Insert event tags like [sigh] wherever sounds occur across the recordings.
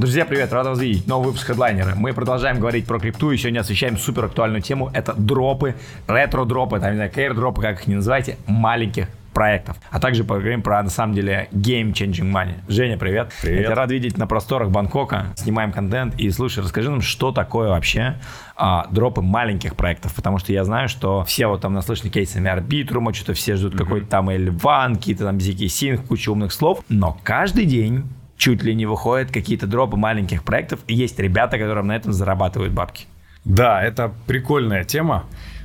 Друзья, привет, рад вас видеть. Новый выпуск хедлайнера. Мы продолжаем говорить про крипту и сегодня освещаем супер актуальную тему. Это дропы, ретро-дропы, там, не знаю, кейр-дропы, как их не называйте, маленьких проектов. А также поговорим про, на самом деле, game changing money. Женя, привет. Привет. Я рад видеть на просторах Бангкока. Снимаем контент. И слушай, расскажи нам, что такое вообще а, дропы маленьких проектов. Потому что я знаю, что все вот там наслышаны кейсами Арбитрума, что-то все ждут mm-hmm. какой-то там Эльван, какие-то там Зики Синг, куча умных слов. Но каждый день чуть ли не выходят какие-то дропы маленьких проектов, и есть ребята, которые на этом зарабатывают бабки. Да, это прикольная тема.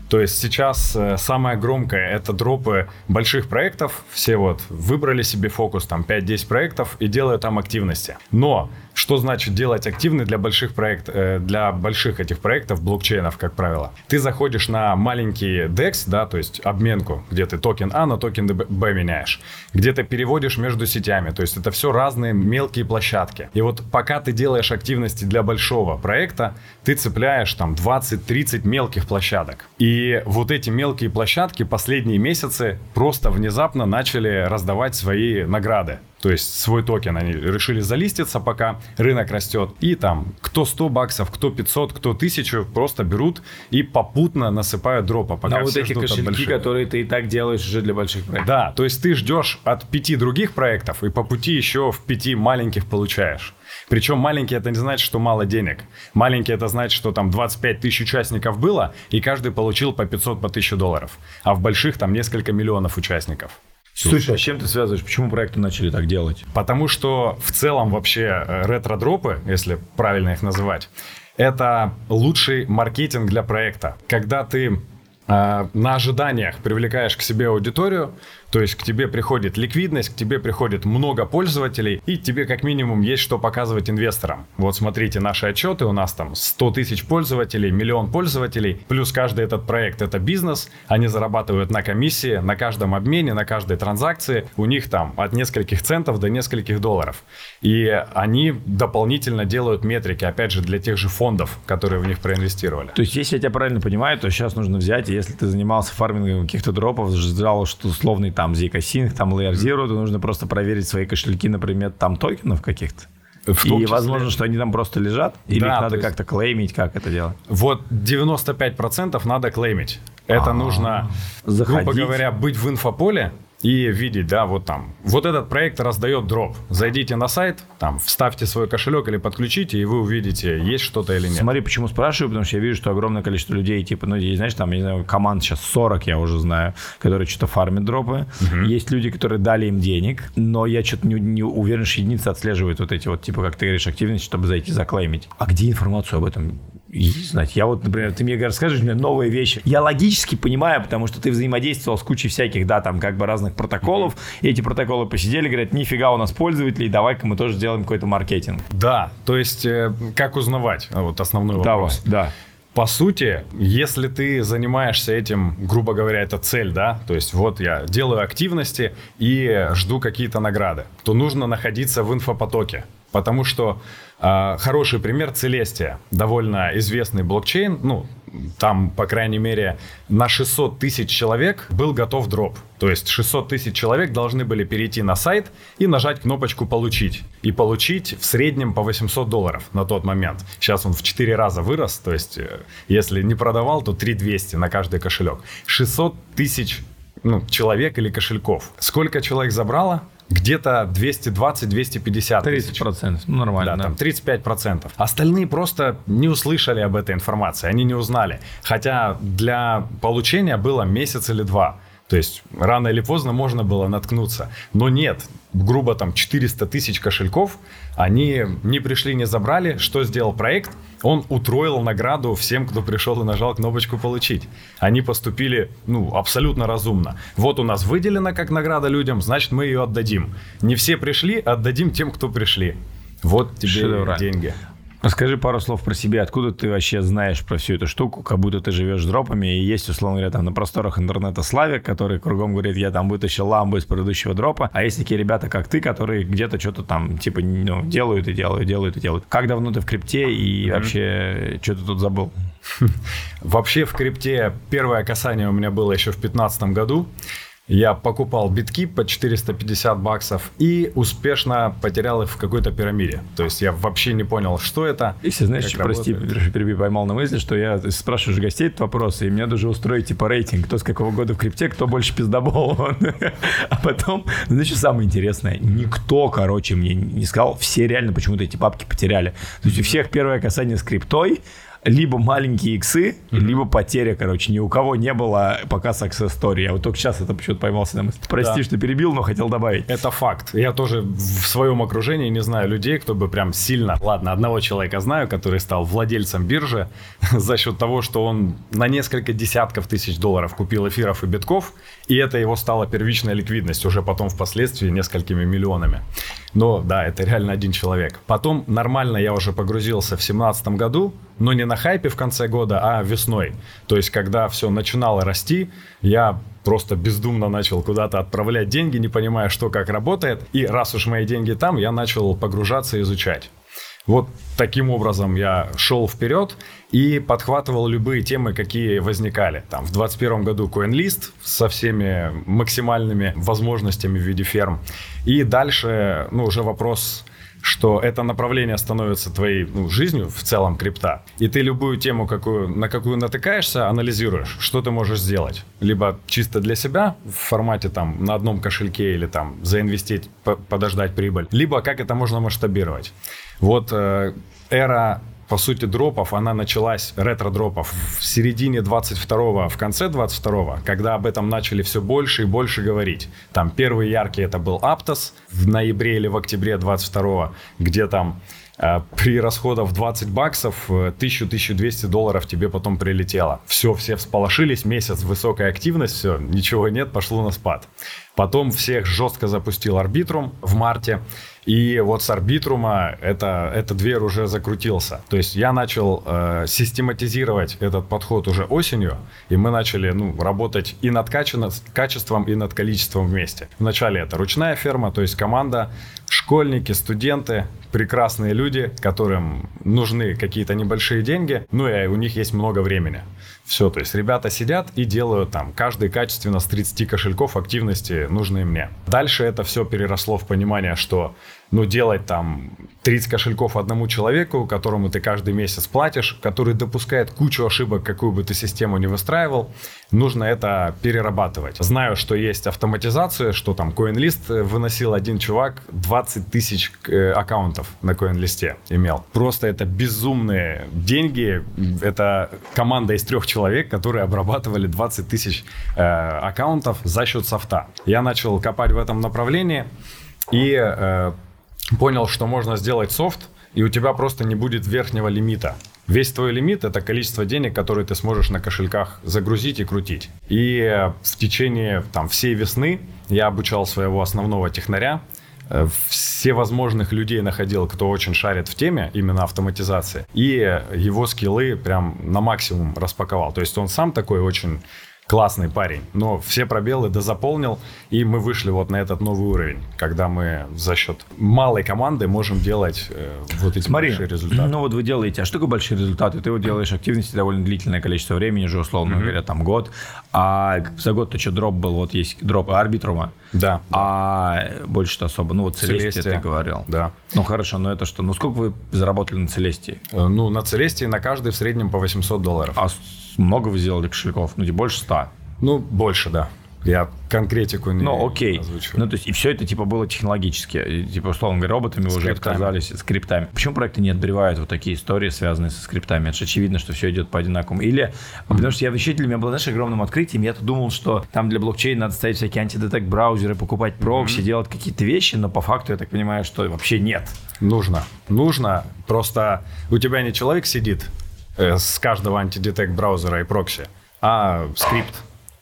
То есть сейчас э, самое громкое это дропы больших проектов. Все вот выбрали себе фокус, там 5-10 проектов и делают там активности. Но что значит делать активы для больших проектов, э, для больших этих проектов, блокчейнов, как правило? Ты заходишь на маленький DEX, да, то есть обменку, где ты токен А на токен Б меняешь, где ты переводишь между сетями, то есть это все разные мелкие площадки. И вот пока ты делаешь активности для большого проекта, ты цепляешь там 20-30 мелких площадок. И вот эти мелкие площадки последние месяцы просто внезапно начали раздавать свои награды. То есть свой токен они решили залиститься, пока рынок растет. И там кто 100 баксов, кто 500, кто 1000 просто берут и попутно насыпают дропа. Пока На вот эти кошельки, которые ты и так делаешь уже для больших проектов. Да, то есть ты ждешь от пяти других проектов и по пути еще в пяти маленьких получаешь. Причем маленький это не значит, что мало денег. Маленький это значит, что там 25 тысяч участников было, и каждый получил по 500, по 1000 долларов. А в больших там несколько миллионов участников. Слушай, а с чем ты связываешь? Почему проекты начали так делать? Потому что в целом вообще э, ретро-дропы, если правильно их называть, это лучший маркетинг для проекта. Когда ты э, на ожиданиях привлекаешь к себе аудиторию, то есть к тебе приходит ликвидность, к тебе приходит много пользователей, и тебе как минимум есть что показывать инвесторам. Вот смотрите наши отчеты, у нас там 100 тысяч пользователей, миллион пользователей, плюс каждый этот проект это бизнес, они зарабатывают на комиссии, на каждом обмене, на каждой транзакции, у них там от нескольких центов до нескольких долларов. И они дополнительно делают метрики, опять же, для тех же фондов, которые в них проинвестировали. То есть, если я тебя правильно понимаю, то сейчас нужно взять, если ты занимался фармингом каких-то дропов, ждал, что условный там там Sync, там Layer Zero, то нужно просто проверить свои кошельки на предмет там токенов каких-то. В и возможно, что они там просто лежат, или да, их надо есть... как-то клеймить, как это делать? Вот 95% надо клеймить. Это А-а-а. нужно, Заходить. грубо говоря, быть в инфополе, и видеть, да, вот там, вот этот проект раздает дроп. Зайдите на сайт, там, вставьте свой кошелек или подключите, и вы увидите, есть что-то или нет. Смотри, почему спрашиваю, потому что я вижу, что огромное количество людей, типа, ну, знаешь, там, я не знаю, команд сейчас 40, я уже знаю, которые что-то фармят дропы. Угу. Есть люди, которые дали им денег, но я что-то не, не уверен, что единицы отслеживают вот эти вот, типа, как ты говоришь, активность, чтобы зайти заклеймить. А где информацию об этом знать. Я вот, например, ты мне расскажешь мне новые вещи. Я логически понимаю, потому что ты взаимодействовал с кучей всяких, да, там как бы разных протоколов. И эти протоколы посидели, говорят, нифига у нас пользователей, давай-ка мы тоже сделаем какой-то маркетинг. Да, то есть э, как узнавать? Вот основной вопрос. Давай, да. По сути, если ты занимаешься этим, грубо говоря, это цель, да, то есть вот я делаю активности и жду какие-то награды, то нужно находиться в инфопотоке. Потому что хороший пример Целестия, довольно известный блокчейн, ну, там, по крайней мере, на 600 тысяч человек был готов дроп. То есть 600 тысяч человек должны были перейти на сайт и нажать кнопочку «Получить». И получить в среднем по 800 долларов на тот момент. Сейчас он в 4 раза вырос, то есть э, если не продавал, то 3200 на каждый кошелек. 600 тысяч ну, человек или кошельков. Сколько человек забрало? Где-то 220-250 30 процентов, ну нормально. Да, да, там 35 процентов. Остальные просто не услышали об этой информации, они не узнали. Хотя для получения было месяц или два. То есть рано или поздно можно было наткнуться. Но нет, грубо там 400 тысяч кошельков, они не пришли, не забрали. Что сделал проект? Он утроил награду всем, кто пришел и нажал кнопочку «Получить». Они поступили, ну, абсолютно разумно. Вот у нас выделена как награда людям, значит, мы ее отдадим. Не все пришли, отдадим тем, кто пришли. Вот тебе Шедевра. деньги. Расскажи пару слов про себя. Откуда ты вообще знаешь про всю эту штуку, как будто ты живешь дропами, и есть, условно говоря, там на просторах интернета Славик, который кругом говорит, я там вытащил ламбу из предыдущего дропа, а есть такие ребята, как ты, которые где-то что-то там, типа, ну, делают и делают, делают и делают. Как давно ты в крипте и mm-hmm. вообще, что ты тут забыл? [laughs] Вообще в крипте первое касание у меня было еще в 2015 году. Я покупал битки по 450 баксов и успешно потерял их в какой-то пирамиде. То есть я вообще не понял, что это. Если знаешь, прости, переби, поймал на мысли, что я спрашиваешь гостей этот вопрос, и мне даже устроить типа рейтинг, кто с какого года в крипте, кто больше пиздобол. [laughs] А потом, что самое интересное? Никто, короче, мне не сказал, все реально почему-то эти папки потеряли. То есть у всех первое касание с криптой, либо маленькие иксы, mm-hmm. либо потеря, короче. Ни у кого не было пока success story. Я вот только сейчас это почему-то поймался на мысли. Прости, да. что перебил, но хотел добавить. Это факт. Я тоже в своем окружении не знаю людей, кто бы прям сильно... Ладно, одного человека знаю, который стал владельцем биржи [laughs] за счет того, что он на несколько десятков тысяч долларов купил эфиров и битков, и это его стало первичная ликвидность, уже потом впоследствии несколькими миллионами. Но да, это реально один человек. Потом нормально я уже погрузился в семнадцатом году, но не на хайпе в конце года, а весной. То есть, когда все начинало расти, я просто бездумно начал куда-то отправлять деньги, не понимая, что как работает. И раз уж мои деньги там, я начал погружаться и изучать. Вот таким образом я шел вперед и подхватывал любые темы, какие возникали. Там в 2021 году CoinList со всеми максимальными возможностями в виде ферм. И дальше, ну, уже вопрос что это направление становится твоей ну, жизнью в целом крипта, и ты любую тему, какую, на какую натыкаешься, анализируешь, что ты можешь сделать. Либо чисто для себя в формате там на одном кошельке или там заинвестить, подождать прибыль, либо как это можно масштабировать. Вот э, эра по сути, дропов, она началась, ретро-дропов, в середине 22-го, в конце 22-го, когда об этом начали все больше и больше говорить. Там первый яркий это был Aptos в ноябре или в октябре 22-го, где там э, при расходах 20 баксов 1000-1200 э, долларов тебе потом прилетело. Все, все всполошились, месяц, высокая активность, все, ничего нет, пошло на спад. Потом всех жестко запустил Арбитрум в марте. И вот с арбитрума это, этот дверь уже закрутился. То есть я начал э, систематизировать этот подход уже осенью, и мы начали ну, работать и над качеством, и над количеством вместе. Вначале это ручная ферма, то есть команда, школьники, студенты, прекрасные люди, которым нужны какие-то небольшие деньги, ну и у них есть много времени. Все, то есть ребята сидят и делают там каждый качественно с 30 кошельков активности нужные мне. Дальше это все переросло в понимание, что ну, делать там 30 кошельков одному человеку, которому ты каждый месяц платишь, который допускает кучу ошибок, какую бы ты систему не выстраивал, нужно это перерабатывать. Знаю, что есть автоматизация, что там CoinList выносил один чувак 20 тысяч э, аккаунтов на CoinList имел. Просто это безумные деньги. Это команда из трех человек, которые обрабатывали 20 тысяч э, аккаунтов за счет софта. Я начал копать в этом направлении и э, понял, что можно сделать софт, и у тебя просто не будет верхнего лимита. Весь твой лимит – это количество денег, которые ты сможешь на кошельках загрузить и крутить. И в течение там, всей весны я обучал своего основного технаря, э, все возможных людей находил, кто очень шарит в теме именно автоматизации, и его скиллы прям на максимум распаковал. То есть он сам такой очень классный парень, но все пробелы дозаполнил, и мы вышли вот на этот новый уровень, когда мы за счет малой команды можем делать э, вот эти Смотри, большие результаты. Ну вот вы делаете, а что такое большие результаты? Ты вот делаешь активности довольно длительное количество времени, уже условно mm-hmm. говоря, там год, а за год то что дроп был, вот есть дроп арбитрума, да, а больше-то особо, ну вот Целестия ты говорил. Да. Ну хорошо, но это что, ну сколько вы заработали на Целестии? Э, ну на Целестии на каждый в среднем по 800 долларов. А много вы сделали кошельков? Ну, типа больше 100? Ну, больше, да. Я конкретику не Ну, окей. Озвучиваю. Ну, то есть, и все это, типа, было технологически. И, типа, условно говоря, роботами с уже отказались, скриптами. Почему проекты не отбревают вот такие истории, связанные со скриптами? Это же очевидно, что все идет по одинаковому. Или, mm-hmm. потому что я вообще для меня было, знаешь, огромным открытием. Я-то думал, что там для блокчейна надо ставить всякие антидетект браузеры, покупать прокси, mm-hmm. делать какие-то вещи, но по факту я так понимаю, что вообще нет. Нужно. Нужно. Просто у тебя не человек сидит э, с каждого антидетект браузера и прокси, а скрипт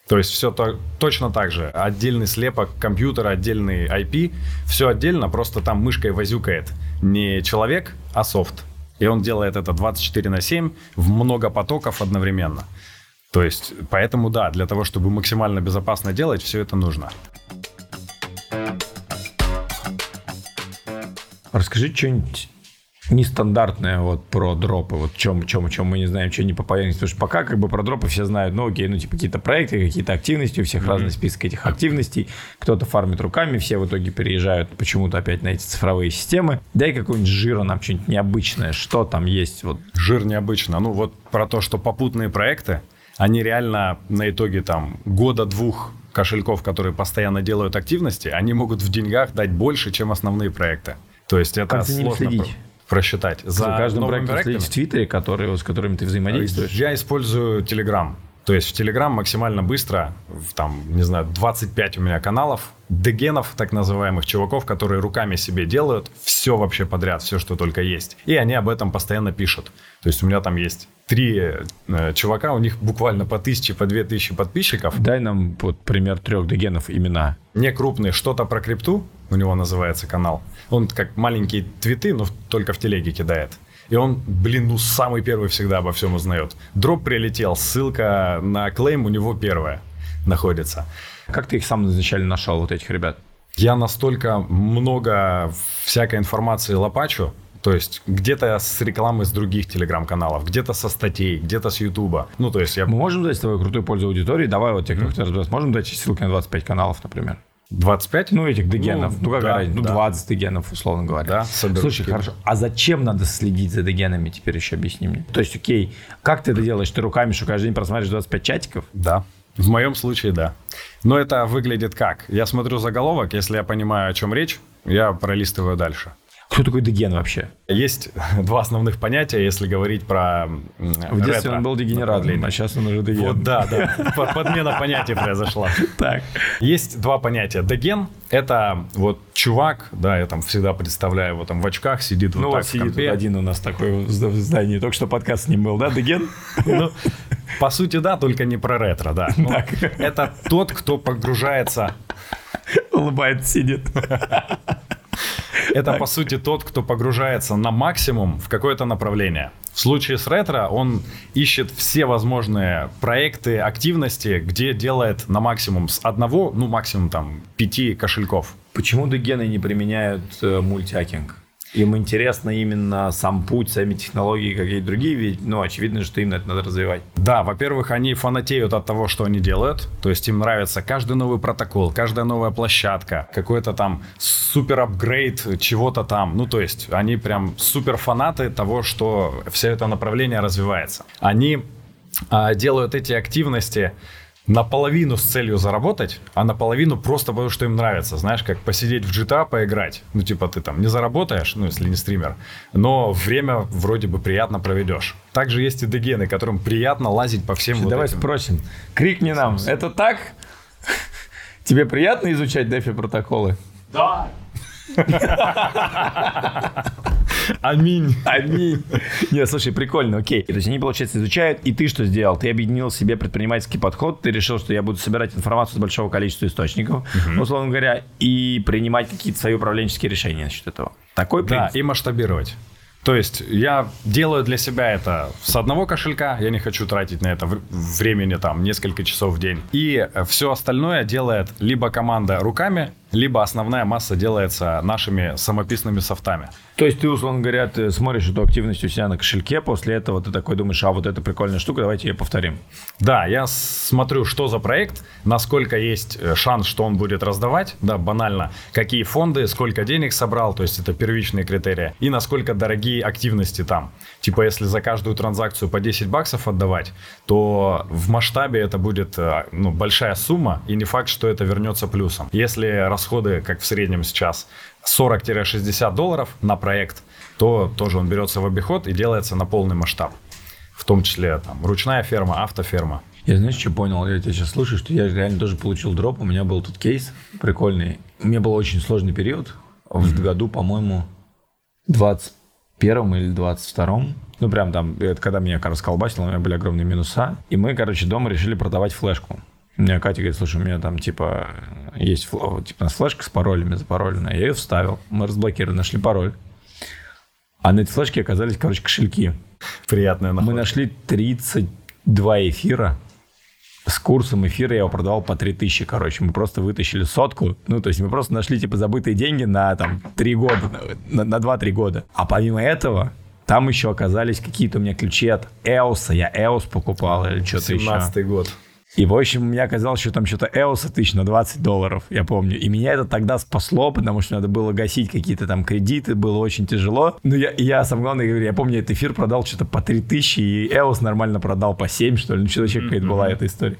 то есть все то, точно так же. Отдельный слепок компьютера, отдельный IP. Все отдельно, просто там мышкой возюкает не человек, а софт. И он делает это 24 на 7 в много потоков одновременно. То есть, поэтому да, для того, чтобы максимально безопасно делать, все это нужно. Расскажи что-нибудь нестандартное вот про дропы, вот чем, чем, чем мы не знаем, что не по поверхности, потому что пока как бы про дропы все знают, ну окей, ну типа какие-то проекты, какие-то активности, у всех mm-hmm. разный список этих активностей, кто-то фармит руками, все в итоге переезжают почему-то опять на эти цифровые системы. Дай какой-нибудь жира нам что-нибудь необычное, что там есть вот. Жир необычно, ну вот про то, что попутные проекты, они реально на итоге там года-двух кошельков, которые постоянно делают активности, они могут в деньгах дать больше, чем основные проекты. То есть это как сложно следить? Просчитать. За, за каждым проектом следить в Твиттере, который, с которыми ты взаимодействуешь? Я использую Telegram. То есть в Telegram максимально быстро, там, не знаю, 25 у меня каналов, дегенов, так называемых чуваков, которые руками себе делают все вообще подряд, все, что только есть. И они об этом постоянно пишут. То есть у меня там есть три э, чувака, у них буквально по тысяче, по две тысячи подписчиков. Дай нам вот пример трех дегенов имена. Не крупные, что-то про крипту, у него называется канал. Он как маленькие твиты, но только в телеге кидает. И он, блин, ну самый первый всегда обо всем узнает. Дроп прилетел, ссылка на клейм у него первая находится. Как ты их сам изначально нашел, вот этих ребят? Я настолько много всякой информации лопачу, то есть где-то с рекламы с других телеграм-каналов, где-то со статей, где-то с Ютуба. Ну, то есть я... Мы можем дать с тобой крутую пользу аудитории? Давай вот те, кто mm-hmm. можем дать ссылки на 25 каналов, например? 25? Ну, этих дегенов. Ну, ну какая да, разница? Ну, да. 20 дегенов, условно говоря. Да, Слушай, хорошо. А зачем надо следить за дегенами? Теперь еще объясни мне. То есть, окей, как ты это делаешь? Ты руками что, каждый день просматриваешь 25 чатиков? Да. В моем случае, да. Но это выглядит как? Я смотрю заголовок, если я понимаю, о чем речь, я пролистываю дальше. Кто такой деген вообще? Есть [laughs] два основных понятия, если говорить про В детстве ретро. он был дегенератом, а сейчас он уже деген. Вот, да, да. [laughs] Подмена понятия произошла. Так. Есть два понятия. Деген – это вот чувак, да, я там всегда представляю его там в очках, сидит ну, вот так сидит вот один у нас такой в здании, только что подкаст с ним был, да, деген? Ну, по сути, да, только не про ретро, да. Это тот, кто погружается... Улыбается, сидит. Это, по сути, тот, кто погружается на максимум в какое-то направление. В случае с ретро он ищет все возможные проекты, активности, где делает на максимум с одного, ну максимум там пяти кошельков. Почему дегены не применяют э? Им интересно именно сам путь, сами технологии, какие-то другие, ведь, ну, очевидно, что именно это надо развивать. Да, во-первых, они фанатеют от того, что они делают, то есть им нравится каждый новый протокол, каждая новая площадка, какой-то там супер апгрейд чего-то там, ну, то есть они прям супер фанаты того, что все это направление развивается. Они а, делают эти активности наполовину с целью заработать, а наполовину просто потому, что им нравится. Знаешь, как посидеть в GTA, поиграть. Ну, типа, ты там не заработаешь, ну, если не стример, но время вроде бы приятно проведешь. Также есть и дегены, которым приятно лазить по всем вот Давай этим. спросим. Крикни нам. Это так? [laughs] Тебе приятно изучать дефи протоколы? Да. [laughs] Аминь. Аминь. Нет, слушай, прикольно, окей. То есть они, получается, изучают, и ты что сделал? Ты объединил себе предпринимательский подход, ты решил, что я буду собирать информацию с большого количества источников, угу. условно говоря, и принимать какие-то свои управленческие решения насчет этого. Такой принцип. Да, и масштабировать. То есть я делаю для себя это с одного кошелька, я не хочу тратить на это времени там несколько часов в день. И все остальное делает либо команда руками, либо основная масса делается нашими самописными софтами. То есть ты, условно говоря, ты смотришь эту активность у себя на кошельке, после этого ты такой думаешь, а вот это прикольная штука, давайте ее повторим. Да, я смотрю, что за проект, насколько есть э, шанс, что он будет раздавать, да, банально, какие фонды, сколько денег собрал, то есть это первичные критерии, и насколько дорогие активности там. Типа, если за каждую транзакцию по 10 баксов отдавать, то в масштабе это будет э, ну, большая сумма, и не факт, что это вернется плюсом. Если расходы, как в среднем сейчас, 40-60 долларов на проект, то тоже он берется в обиход и делается на полный масштаб. В том числе там, ручная ферма, автоферма. Я знаешь, что понял? Я тебя сейчас слушаю, что я реально тоже получил дроп. У меня был тут кейс прикольный. У меня был очень сложный период. В mm-hmm. году, по-моему, 21 или 22 ну, прям там, это когда меня расколбасило, у меня были огромные минуса. И мы, короче, дома решили продавать флешку. У меня Катя говорит, слушай, у меня там, типа, есть типа, у нас флешка с паролями запароленная. Я ее вставил, мы разблокировали, нашли пароль. А на этой флешке оказались, короче, кошельки. Приятная находка. Мы нашли 32 эфира с курсом эфира я его продавал по 3000, короче. Мы просто вытащили сотку. Ну, то есть мы просто нашли, типа, забытые деньги на, там, 3 года, на, на 2-3 года. А помимо этого, там еще оказались какие-то у меня ключи от Эоса. Я Эос покупал или что-то еще. 17 год. И, в общем, мне оказалось, что там что-то Эоса тысяч на 20 долларов, я помню. И меня это тогда спасло, потому что надо было гасить какие-то там кредиты, было очень тяжело. Но я, я сам главное говорю, я помню, этот эфир продал что-то по 3000, и Эос нормально продал по 7, что ли. Ну, что-то вообще какая-то была эта история.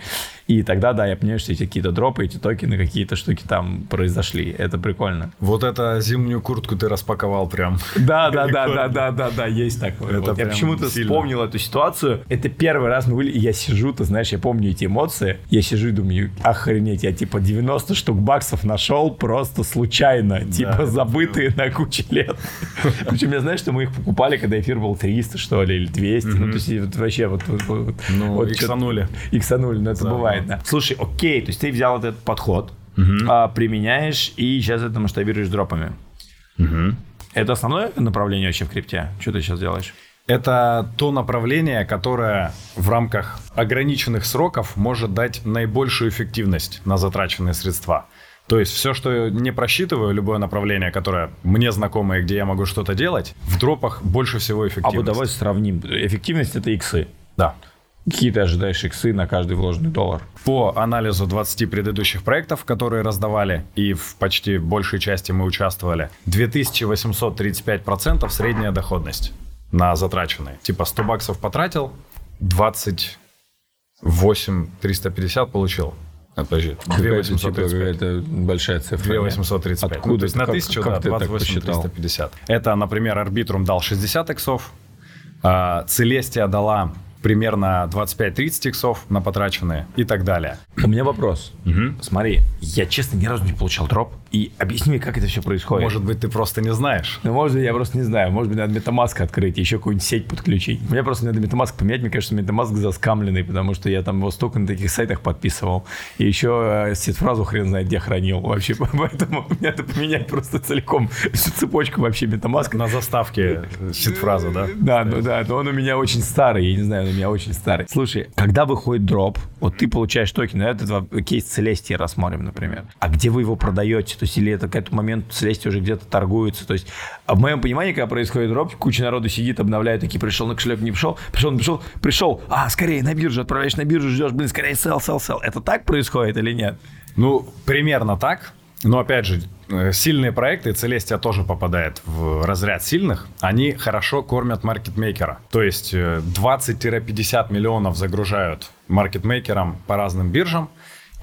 И тогда, да, я понимаю, что эти какие-то дропы, эти токены, какие-то штуки там произошли. Это прикольно. Вот это зимнюю куртку ты распаковал прям. Да, да, да, да, да, да, да, есть такое. Вот Я почему-то вспомнил эту ситуацию. Это первый раз мы были, и я сижу, ты знаешь, я помню эти эмоции. Я сижу и думаю, охренеть, я типа 90 штук баксов нашел просто случайно, типа забытые на кучу лет. Причем я знаю, что мы их покупали, когда эфир был 300, что ли, или 200. Ну, то есть вообще вот... вот- Ну, иксанули. Иксанули, но это Забавно. Да. Слушай, окей, то есть ты взял этот подход, а, применяешь и сейчас это масштабируешь дропами. Это основное направление вообще в крипте? Что ты сейчас делаешь? Это то направление, которое в рамках ограниченных сроков может дать наибольшую эффективность на затраченные средства. То есть все, что не просчитываю, любое направление, которое мне знакомо и где я могу что-то делать, в дропах больше всего А эффективность. вот давай сравним. Эффективность это иксы. Да. Какие ты ожидаешь иксы на каждый вложенный доллар? По анализу 20 предыдущих проектов, которые раздавали, и в почти большей части мы участвовали, 2835% средняя доходность на затраченные. Типа 100 баксов потратил, 28 350 получил. А, подожди, Какая-то, типа, 2835. какая-то большая цифра. 2835. Откуда Ну, то есть это? на Как- 1000, как да, так 28 посчитал? 350. Это, например, Арбитрум дал 60 иксов, а, Целестия дала примерно 25-30 иксов на потраченные и так далее. У меня вопрос. Смотри, я честно ни разу не получал дроп. И объясни мне, как это все происходит. Может быть, ты просто не знаешь. Ну, может быть, я просто не знаю. Может быть, надо MetaMask открыть еще какую-нибудь сеть подключить. Мне просто надо MetaMask поменять. Мне кажется, MetaMask заскамленный, потому что я там его столько на таких сайтах подписывал. И еще э, сид-фразу хрен знает где хранил вообще. [laughs] Поэтому мне надо поменять просто целиком всю цепочку вообще MetaMask. На заставке сид-фраза, да? Да, ну да, но он у меня очень старый, я не знаю, он у меня очень старый. Слушай, когда выходит дроп, вот ты получаешь токен, да, это два- кейс Целестии рассмотрим, например. А где вы его продаете? То есть, или это к этому моменту Celestia уже где-то торгуется? То есть, в моем понимании, когда происходит дроп, куча народу сидит, обновляет, такие, пришел на кошелек, не пришел, пришел, не пришел, пришел, а, скорее на биржу, отправляешь на биржу, ждешь, блин, скорее sell, sell, sell. Это так происходит или нет? Ну, примерно так. Но опять же, э, сильные проекты, Целестия тоже попадает в разряд сильных, они хорошо кормят маркетмейкера. То есть э, 20-50 миллионов загружают маркетмейкерам по разным биржам.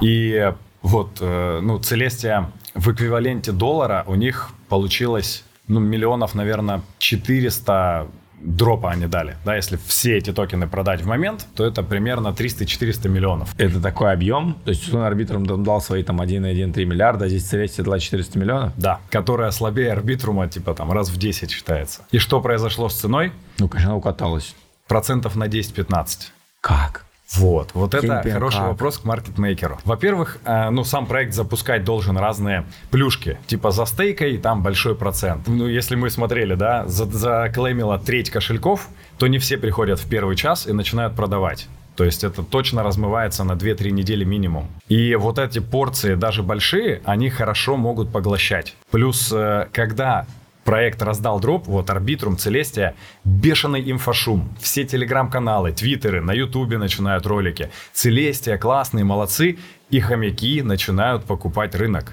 И вот, э, ну, Целестия в эквиваленте доллара у них получилось, ну, миллионов, наверное, 400 дропа они дали. Да, если все эти токены продать в момент, то это примерно 300-400 миллионов. Это такой объем, то есть он арбитрам там дал свои там 1,1,3 миллиарда, а здесь Целестия дала 400 миллионов? Да, которая слабее арбитрума, типа там раз в 10 считается. И что произошло с ценой? Ну, конечно, она укаталась. Процентов на 10-15. Как? Вот, вот это понимаю, хороший как. вопрос к маркетмейкеру. Во-первых, э, ну сам проект запускать должен разные плюшки, типа за стейкой там большой процент. Ну если мы смотрели, да, за- заклеймила треть кошельков, то не все приходят в первый час и начинают продавать. То есть это точно размывается на 2-3 недели минимум. И вот эти порции, даже большие, они хорошо могут поглощать. Плюс, э, когда проект раздал дроп, вот Арбитрум, Целестия, бешеный инфошум. Все телеграм-каналы, твиттеры, на ютубе начинают ролики. Целестия классные, молодцы. И хомяки начинают покупать рынок.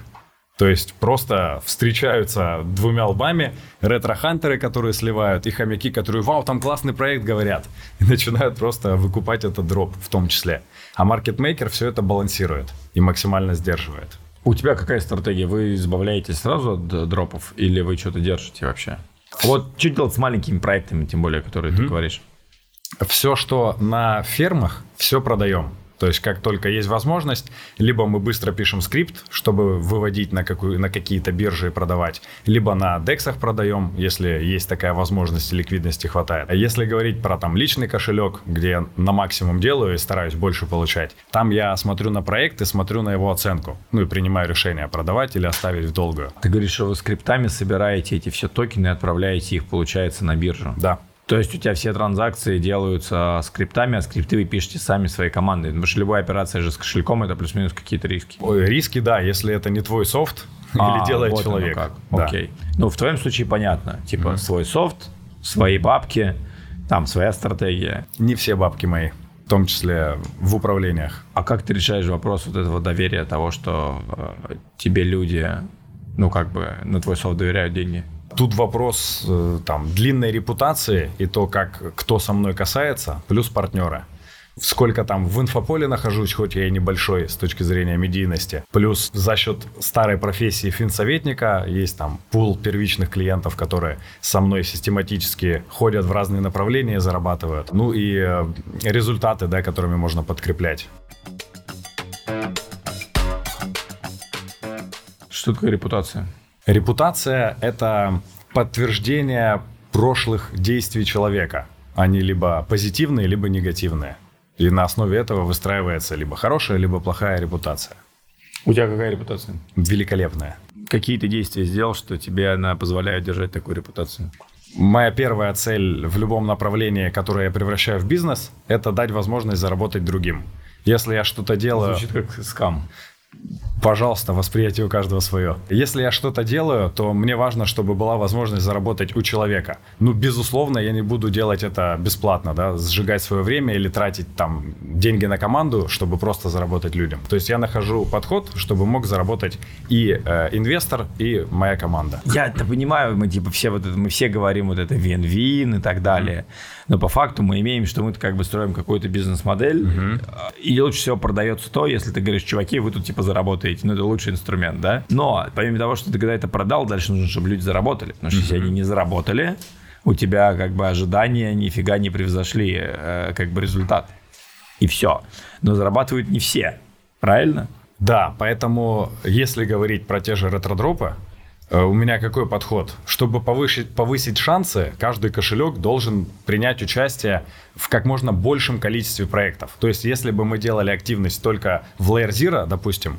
То есть просто встречаются двумя лбами ретро-хантеры, которые сливают, и хомяки, которые «Вау, там классный проект», говорят. И начинают просто выкупать этот дроп в том числе. А маркетмейкер все это балансирует и максимально сдерживает. У тебя какая стратегия? Вы избавляетесь сразу от д- дропов или вы что-то держите вообще? Вот что делать с маленькими проектами, тем более, которые ты говоришь? Все, что на фермах, все продаем. То есть, как только есть возможность, либо мы быстро пишем скрипт, чтобы выводить на, какую, на какие-то биржи и продавать, либо на дексах продаем, если есть такая возможность и ликвидности хватает. А если говорить про там личный кошелек, где я на максимум делаю и стараюсь больше получать, там я смотрю на проект и смотрю на его оценку. Ну и принимаю решение, продавать или оставить в долгую. Ты говоришь, что вы скриптами собираете эти все токены и отправляете их, получается, на биржу. Да. То есть у тебя все транзакции делаются скриптами, а скрипты вы пишете сами своей командой. Потому что любая операция же с кошельком это плюс-минус какие-то риски. Ой, риски, да, если это не твой софт [laughs] А, или делает вот оно человек. как. Да. Окей. Ну, в твоем случае понятно. Типа свой софт, свои бабки, там своя стратегия. Не все бабки мои, в том числе в управлениях. А как ты решаешь вопрос вот этого доверия, того, что э, тебе люди, ну, как бы на твой софт доверяют деньги? Тут вопрос э, там длинной репутации и то, как кто со мной касается, плюс партнеры. Сколько там в инфополе нахожусь, хоть я и небольшой с точки зрения медийности. Плюс за счет старой профессии финсоветника есть там пул первичных клиентов, которые со мной систематически ходят в разные направления и зарабатывают. Ну и э, результаты, да, которыми можно подкреплять. Что такое репутация? Репутация – это подтверждение прошлых действий человека. Они либо позитивные, либо негативные. И на основе этого выстраивается либо хорошая, либо плохая репутация. У тебя какая репутация? Великолепная. Какие ты действия сделал, что тебе она позволяет держать такую репутацию? Моя первая цель в любом направлении, которое я превращаю в бизнес, это дать возможность заработать другим. Если я что-то делаю... Звучит как скам. Пожалуйста, восприятие у каждого свое. Если я что-то делаю, то мне важно, чтобы была возможность заработать у человека. Ну, безусловно, я не буду делать это бесплатно, да, сжигать свое время или тратить там деньги на команду, чтобы просто заработать людям. То есть я нахожу подход, чтобы мог заработать и э, инвестор, и моя команда. Я это понимаю, мы типа все вот это, мы все говорим вот это вин-вин и так далее. Но по факту мы имеем, что мы как бы строим какую-то бизнес-модель, а, и лучше всего продается то, если ты говоришь, чуваки, вы тут типа заработаете. Ну, это лучший инструмент, да? Но помимо того, что ты когда это продал, дальше нужно, чтобы люди заработали. Потому что если они не заработали, у тебя как бы ожидания нифига не превзошли э, как бы результат. И все. Но зарабатывают не все. Правильно? Да, поэтому если говорить про те же ретродропы, у меня какой подход? Чтобы повысить, повысить шансы, каждый кошелек должен принять участие в как можно большем количестве проектов. То есть, если бы мы делали активность только в Layer Zero, допустим,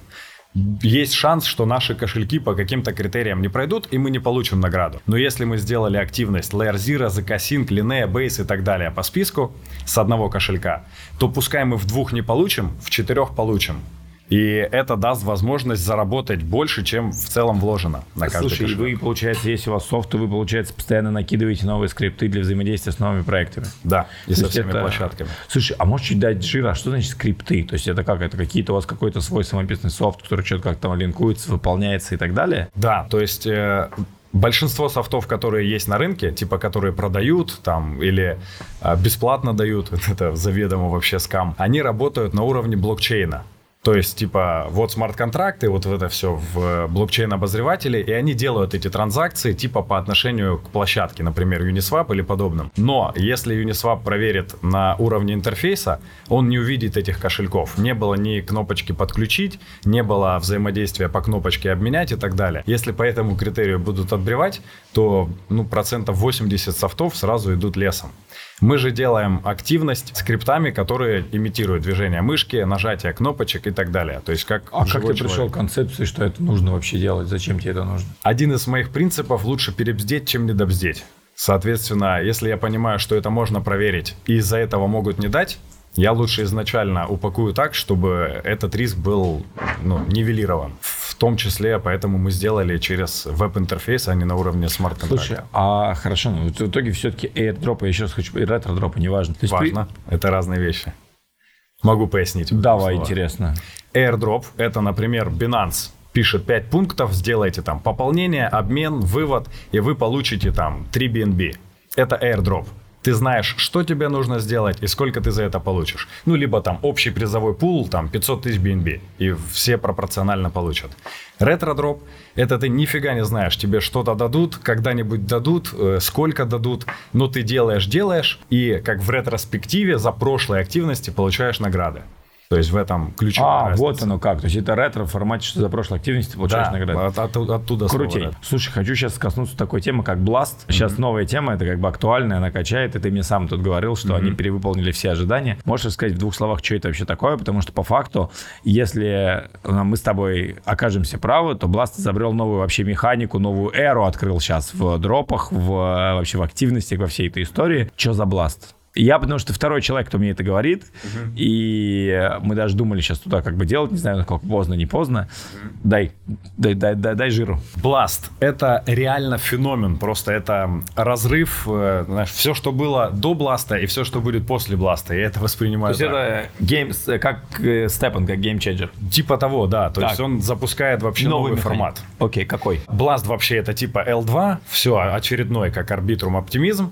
есть шанс, что наши кошельки по каким-то критериям не пройдут, и мы не получим награду. Но если мы сделали активность Layer Zero, ZK-Sync, Linea, Base и так далее по списку с одного кошелька, то пускай мы в двух не получим, в четырех получим. И это даст возможность заработать больше, чем в целом вложено на каждый Слушай, и кошелек. вы, получается, если у вас софт, то вы, получается, постоянно накидываете новые скрипты для взаимодействия с новыми проектами. Да, и То со всеми это- площадками. Слушай, а можешь чуть дать жира? Что значит скрипты? То есть это как? Это какие-то у вас какой-то свой самописный софт, который что-то как-то там линкуется, выполняется и так далее? Да, то есть э, большинство софтов, которые есть на рынке, типа которые продают там или э, бесплатно дают, [laughs] это заведомо вообще скам, они работают на уровне блокчейна. То есть, типа, вот смарт-контракты, вот это все в блокчейн-обозревателе, и они делают эти транзакции, типа, по отношению к площадке, например, Uniswap или подобным. Но если Uniswap проверит на уровне интерфейса, он не увидит этих кошельков. Не было ни кнопочки «подключить», не было взаимодействия по кнопочке «обменять» и так далее. Если по этому критерию будут отбревать, то, ну, процентов 80 софтов сразу идут лесом. Мы же делаем активность скриптами, которые имитируют движение мышки, нажатие кнопочек и так далее. То есть как А как ты пришел к концепции, что это нужно вообще делать? Зачем тебе это нужно? Один из моих принципов – лучше перебздеть, чем недобздеть. Соответственно, если я понимаю, что это можно проверить, и из-за этого могут не дать, я лучше изначально упакую так, чтобы этот риск был ну, нивелирован. В том числе, поэтому мы сделали через веб-интерфейс, а не на уровне смарт-контракта. Слушай, а хорошо, ну в итоге все-таки airdrop, я еще раз хочу, и ретро-дропы, неважно. То есть Важно. Это разные вещи. Могу пояснить. Давай, двух словах. интересно. Airdrop – это, например, Binance пишет 5 пунктов, сделайте там пополнение, обмен, вывод, и вы получите там 3 BNB. Это airdrop. Ты знаешь, что тебе нужно сделать и сколько ты за это получишь. Ну, либо там общий призовой пул, там 500 тысяч BNB, и все пропорционально получат. Ретро-дроп – это ты нифига не знаешь, тебе что-то дадут, когда-нибудь дадут, э, сколько дадут, но ты делаешь, делаешь, и как в ретроспективе за прошлые активности получаешь награды. То есть в этом ключевая А, разница. вот оно как. То есть это ретро в формате, что за прошлой активности ты получаешь Да, награды. от- от- оттуда слово Крутей. ретро. Слушай, хочу сейчас коснуться такой темы, как Blast. Сейчас новая тема, это как бы актуальная, она качает. И ты мне сам тут говорил, что они перевыполнили все ожидания. Можешь рассказать в двух словах, что это вообще такое? Потому что по факту, если э, мы с тобой окажемся правы, то Blast изобрел новую вообще механику, новую эру открыл сейчас в дропах, в, э, вообще в активностях, во всей этой истории. Что за Blast? Я, потому что второй человек, кто мне это говорит, и мы даже думали сейчас туда как бы делать, не знаю, насколько поздно, не поздно. Дай, дай, дай, дай, дай жару. Blast — это реально феномен, просто это разрыв, э, знаешь, все, что было до Blast а и все, что будет после Blast а, я это воспринимаю То есть так. это game, с- как э, Степан, как game changer. Типа того, да, то Так. есть он запускает вообще новый, механик. формат. Окей, какой? Blast вообще это типа L2, все, очередной как Arbitrum, Optimism,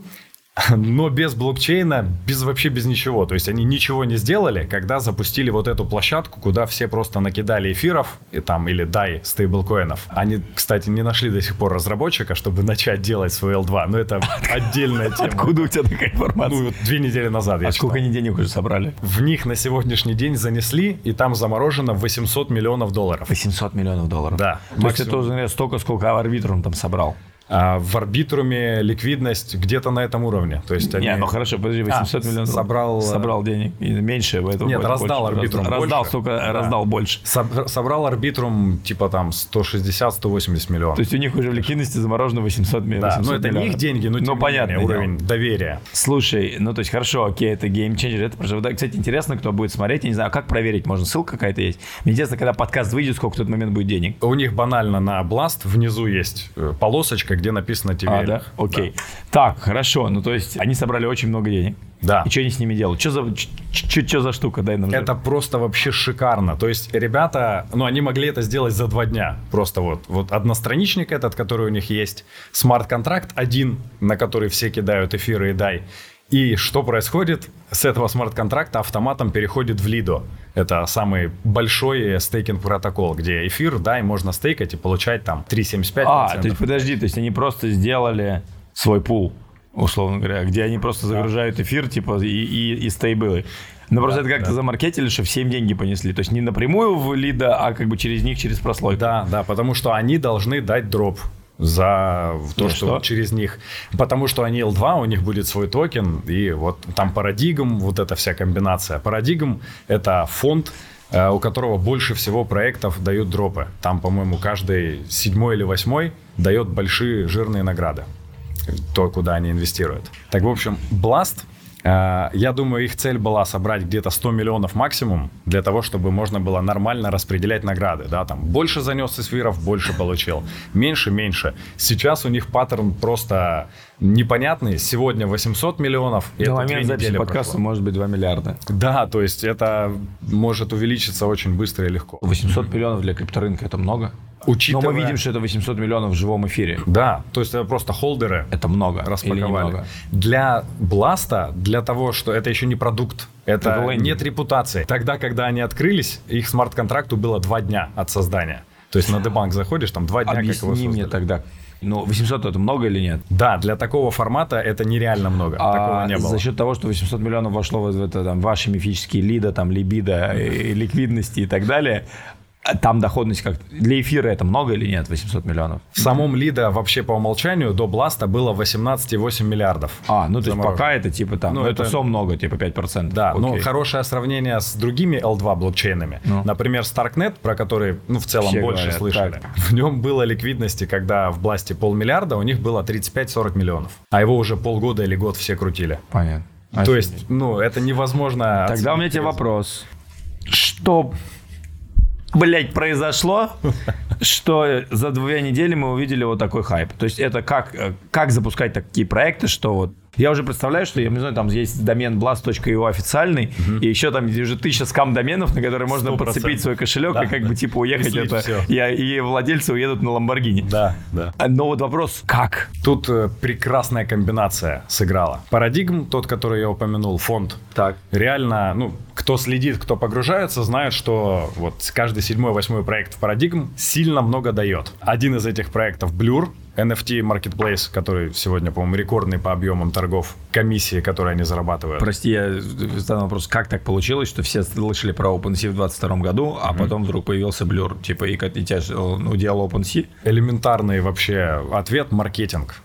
но без блокчейна, без вообще без ничего. То есть они ничего не сделали, когда запустили вот эту площадку, куда все просто накидали эфиров и там или DAI стейблкоинов. Они, кстати, не нашли до сих пор разработчика, чтобы начать делать свой L2, но это [laughs] отдельная тема. Откуда у тебя такая информация? Ну, вот две недели назад я а сколько они денег уже собрали? В них на сегодняшний день занесли, и там заморожено 800 миллионов долларов. 800 миллионов долларов. Да. То есть это столько, сколько арбитр он там собрал. А в арбитруме ликвидность где-то на этом уровне. То есть они... Не, ну хорошо, подожди, 800 А, миллионов. собрал, э, Собрал денег. И меньше, поэтому Нет, раздал больше. арбитрум Раздал, раздал больше. столько, Да. раздал больше. Соб- собрал арбитрум типа там 160-180 миллионов. То есть у них уже в ликвидности заморожено 800 ми- да, 800 ну это не миллионов. их деньги, но тем ну, не понятно. менее, уровень доверия. Слушай, ну то есть хорошо, окей, это геймченджер, это просто, да, кстати, интересно, кто будет смотреть, я не знаю, а как проверить, можно, ссылка какая-то есть? Мне интересно, когда подкаст выйдет, сколько в тот момент будет денег. У них банально на Blast внизу есть э, полосочка, где написано TV. А, да? Окей. Так, хорошо, ну то есть они собрали очень много денег. Да. И что они с ними делают? Что за, что за штука? Дай нам Это просто вообще шикарно. То есть ребята, ну, они могли это сделать за два дня. Просто вот, вот одностраничник этот, который у них есть, смарт-контракт один, на который все кидают эфиры и дай. И что происходит? С этого смарт-контракта автоматом переходит в Lido. Это самый большой стейкинг протокол, где эфир, дай, можно стейкать и получать там 3,75%. А, то есть подожди, то есть они просто сделали свой пул, условно говоря, где они просто загружают эфир, типа, и, и, и стейблы. Но просто это как-то замаркетили, что всем деньги понесли. То есть не напрямую в лида, а как бы через них, через прослойку. Да, да, потому что они должны дать дроп за то, что что? через них. Потому что они L2, у них будет свой токен, и вот там парадигм, вот эта вся комбинация. Парадигм — это фонд, э, у которого больше всего проектов дают дропы. Там, по-моему, каждый седьмой или восьмой дает большие жирные награды. То, куда они инвестируют. Так, в общем, Blast я думаю, их цель была собрать где-то 100 миллионов максимум для того, чтобы можно было нормально распределять награды. Да, там больше занес эсфиров, больше получил. Меньше, меньше. Сейчас у них паттерн просто непонятный. Сегодня 800 миллионов. На момент записи подкаста прошло. может быть 2 миллиарда. Да, то есть это может увеличиться очень быстро и легко. 800 миллионов для крипторынка это много. Учитывая- Но мы видим, что это 800 миллионов в живом эфире. Да, то есть это просто холдеры. Это много. Распаковали. Для Бласта, для того, что это еще не продукт, это, Это лендинг. нет репутации. Тогда, когда они открылись, их смарт-контракту было два дня от создания. То есть на дебанк заходишь, там два дня, как его Объясни мне тогда. Ну, 800 это много или нет? Да, для такого формата это нереально много. Такого А не было. за счет того, что 800 миллионов вошло в это, там, ваши мифические лида, там, либидо, и ликвидности и так далее, там доходность как Для эфира это много или нет, 800 миллионов? В самом Лида вообще по умолчанию до Бласта было 18,8 миллиардов. А, ну то есть пока это типа там, Ну, ну, это, это- сом много, типа 5%. Да, но Окей. хорошее сравнение с другими L2 блокчейнами. Ну. Например, Starknet, про который, ну, в целом Все больше говорят, слышали. так. В нем было ликвидности, когда в Бласте полмиллиарда, у них было 35-40 миллионов. А его уже полгода или год все крутили. Понятно. То Офигеть. есть, ну, это невозможно... Тогда у меня тебе вопрос. Что, блядь, произошло, что за две недели мы увидели вот такой хайп? То есть это как, э, как запускать такие проекты, что вот я уже представляю, что я не знаю, там есть домен blast.io официальный, и еще там уже тысяча скам-доменов, на которые можно 100%. подцепить свой кошелек Да, и как да. бы типа уехать слить это, и, и владельцы уедут на Ламборгини. Да, да. А, Но вот вопрос, как? Тут э, прекрасная комбинация сыграла. Парадигм, тот, который я упомянул, фонд. Так. Реально, ну, кто следит, кто погружается, знает, что вот каждый седьмой, восьмой проект в Парадигм сильно много дает. Один из этих проектов Blur, NFT Marketplace, который сегодня, по-моему, рекордный по объемам торгов, комиссии, которые они зарабатывают. Прости, я задал вопрос, как так получилось, что все слышали про OpenSea в 2022 году, а mm-hmm. потом вдруг появился Blur, типа, и, и тебя удел OpenSea? Элементарный вообще ответ – маркетинг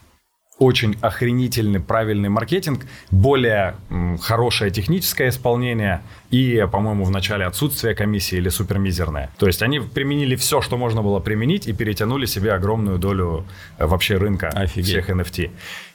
очень охренительный, правильный маркетинг, более м, хорошее техническое исполнение и, по-моему, в начале отсутствие комиссии или супермизерное. То есть они применили все, что можно было применить и перетянули себе огромную долю э, вообще рынка Офигеть. всех NFT.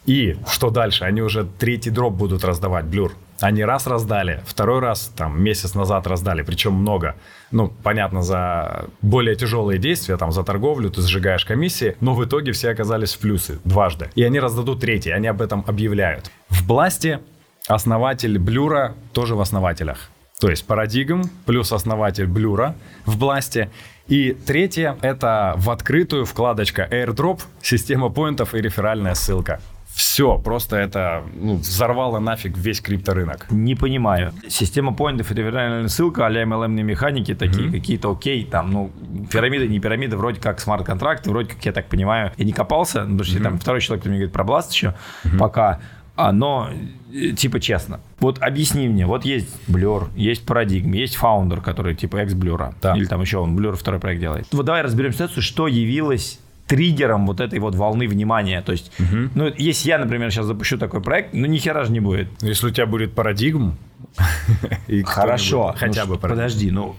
И что дальше? Они уже третий дроп будут раздавать, Blur. Они раз раздали, второй раз там месяц назад раздали, причем много. Ну, понятно, за более тяжелые действия, там, за торговлю ты сжигаешь комиссии, но в итоге все оказались в плюсы дважды. И они раздадут третий, они об этом объявляют. В Бласте основатель Блюра тоже в основателях. То есть парадигм плюс основатель Блюра в Бласте. И третье — это в открытую вкладочка AirDrop, система поинтов и реферальная ссылка. Все, просто это ну, взорвало нафиг весь крипторынок. Не понимаю. Система поинтов и реферальная ссылка а-ля MLM механики такие, mm-hmm. какие-то окей, там, ну, пирамиды, не пирамиды, вроде как смарт-контракты, вроде как, я так понимаю, я не копался, потому что mm-hmm. там второй человек, кто мне говорит про Blast еще, mm-hmm. пока, а, но э, типа честно. Вот объясни мне, вот есть Blur, есть Paradigm, есть Founder, который типа экс-Blur, да. или там еще он Blur второй проект делает. Вот давай разберем ситуацию, что явилось триггером вот этой вот волны внимания. То есть, угу. ну, если я, например, сейчас запущу такой проект, ну, ни хера же не будет. Если у тебя будет парадигм, [laughs] Хорошо. Хотя ну, бы Подожди, ну,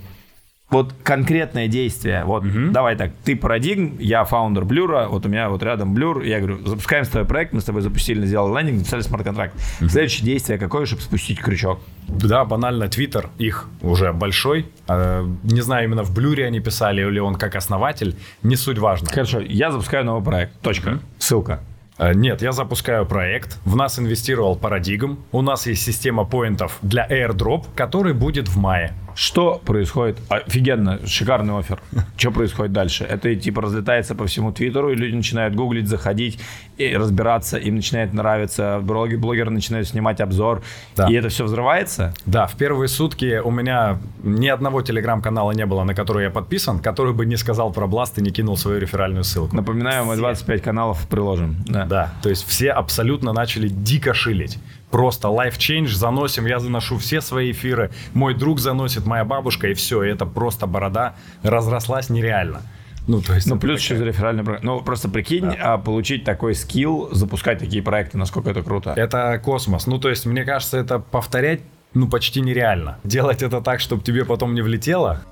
вот конкретное действие. Вот угу. давай так, ты парадигм, я founder Blur а, вот у меня вот рядом Blur, я говорю, запускаем с тобой проект, мы с тобой запустили, сделали лендинг, написали смарт-контракт. Угу. Следующее действие какое, чтобы спустить крючок? Да, банально, Твиттер их уже большой. А, не знаю, именно в Blur е они писали, или он как основатель, не суть важно. Хорошо, я запускаю новый проект, точка, угу. ссылка. А, нет, я запускаю проект. В нас инвестировал Paradigm. У нас есть система поинтов для AirDrop, который будет в мае. Что происходит? Офигенно, шикарный офер. Что происходит дальше? Это типа разлетается по всему Твиттеру, и люди начинают гуглить, заходить и разбираться, им начинает нравиться, блоги, блогеры начинают снимать обзор, да. и это все взрывается? Да, в первые сутки у меня ни одного телеграм-канала не было, на который я подписан, который бы не сказал про Blast и не кинул свою реферальную ссылку. Напоминаю, мы 25 каналов приложим. Да. да, то есть все абсолютно начали дико шилить просто change, заносим, я заношу все свои эфиры, мой друг заносит, моя бабушка, и все, и это просто борода разрослась нереально. Ну, то есть, ну, плюс еще реферальный проект. Ну, просто прикинь, да. а получить такой скилл, запускать такие проекты, насколько это круто. Это космос. Ну, то есть, мне кажется, это повторять, ну, почти нереально. Делать это так, чтобы тебе потом не влетело.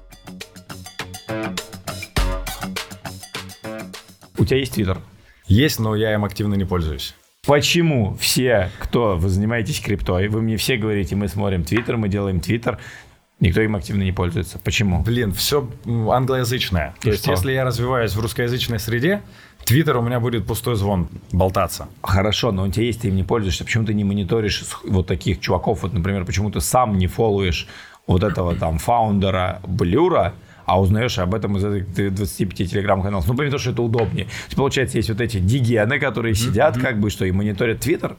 У тебя есть твиттер? Есть, но я им активно не пользуюсь. Почему все, кто вы занимаетесь криптой, вы мне все говорите, мы смотрим Твиттер, мы делаем Твиттер, Никто им активно не пользуется. Почему? Блин, все англоязычное. И То есть, если я развиваюсь в русскоязычной среде, Твиттер у меня будет пустой звон болтаться. Хорошо, но у тебя есть, ты им не пользуешься. Почему ты не мониторишь вот таких чуваков? Вот, например, почему ты сам не фолловишь вот этого там фаундера Блюра, а узнаешь об этом из этих 25 телеграм-каналов. Ну, потому что это удобнее. То есть, получается, есть вот эти дигены, которые сидят, mm-hmm. как бы, что и мониторят Твиттер.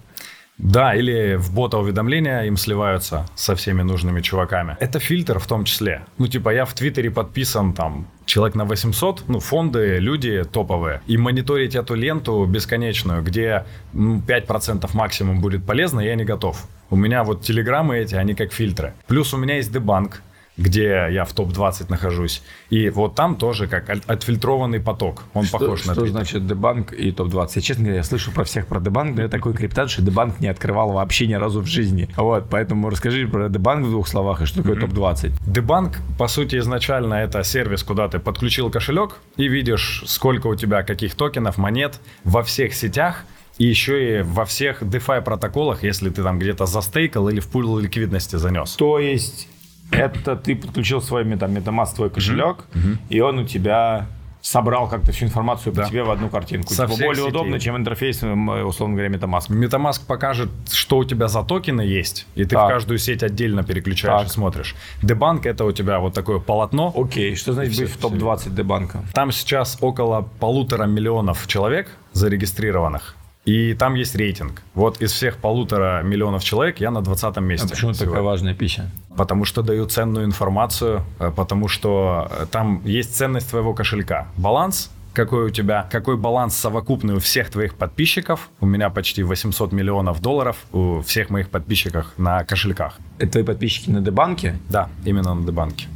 Да, или в бота уведомления им сливаются со всеми нужными чуваками. Это фильтр в том числе. Ну, типа, я в Твиттере подписан там человек на 800, ну, фонды, люди топовые. И мониторить эту ленту бесконечную, где ну, 5% максимум будет полезно, я не готов. У меня вот телеграммы эти, они как фильтры. Плюс у меня есть дебанк, где я в топ-20 нахожусь. И вот там тоже как отфильтрованный поток. Он что, похож на Что значит дебанк и топ-20? Я, честно говоря, я слышу про всех про дебанк, но я такой криптан, что дебанк не открывал вообще ни разу в жизни. Вот, поэтому расскажи про дебанк в двух словах и что такое mm-hmm. топ-20. Дебанк, по сути, изначально это сервис, куда ты подключил кошелек и видишь, сколько у тебя каких токенов, монет во всех сетях, и еще и во всех DeFi протоколах, если ты там где-то застейкал или в пул ликвидности занес. То есть это ты подключил свой там, MetaMask, твой кошелек, mm-hmm. и он у тебя собрал как-то всю информацию да. по тебе в одну картинку. Со типа более сетей. удобно, чем интерфейс, условно говоря, MetaMask. MetaMask покажет, что у тебя за токены есть, и ты так. в каждую сеть отдельно переключаешь так. и смотришь. Дебанк это у тебя вот такое полотно. Окей, что значит быть в топ-20 дебанка? Там сейчас около полутора миллионов человек зарегистрированных. И там есть рейтинг. Вот из всех полутора миллионов человек я на 20 месте. А почему всего. такая важная пища? Потому что даю ценную информацию, э, потому что э, там есть ценность твоего кошелька. Баланс какой у тебя, какой баланс совокупный у всех твоих подписчиков. У меня почти 800 миллионов долларов у всех моих подписчиков на кошельках. Это твои подписчики на Дебанке? Да, именно на Дебанке.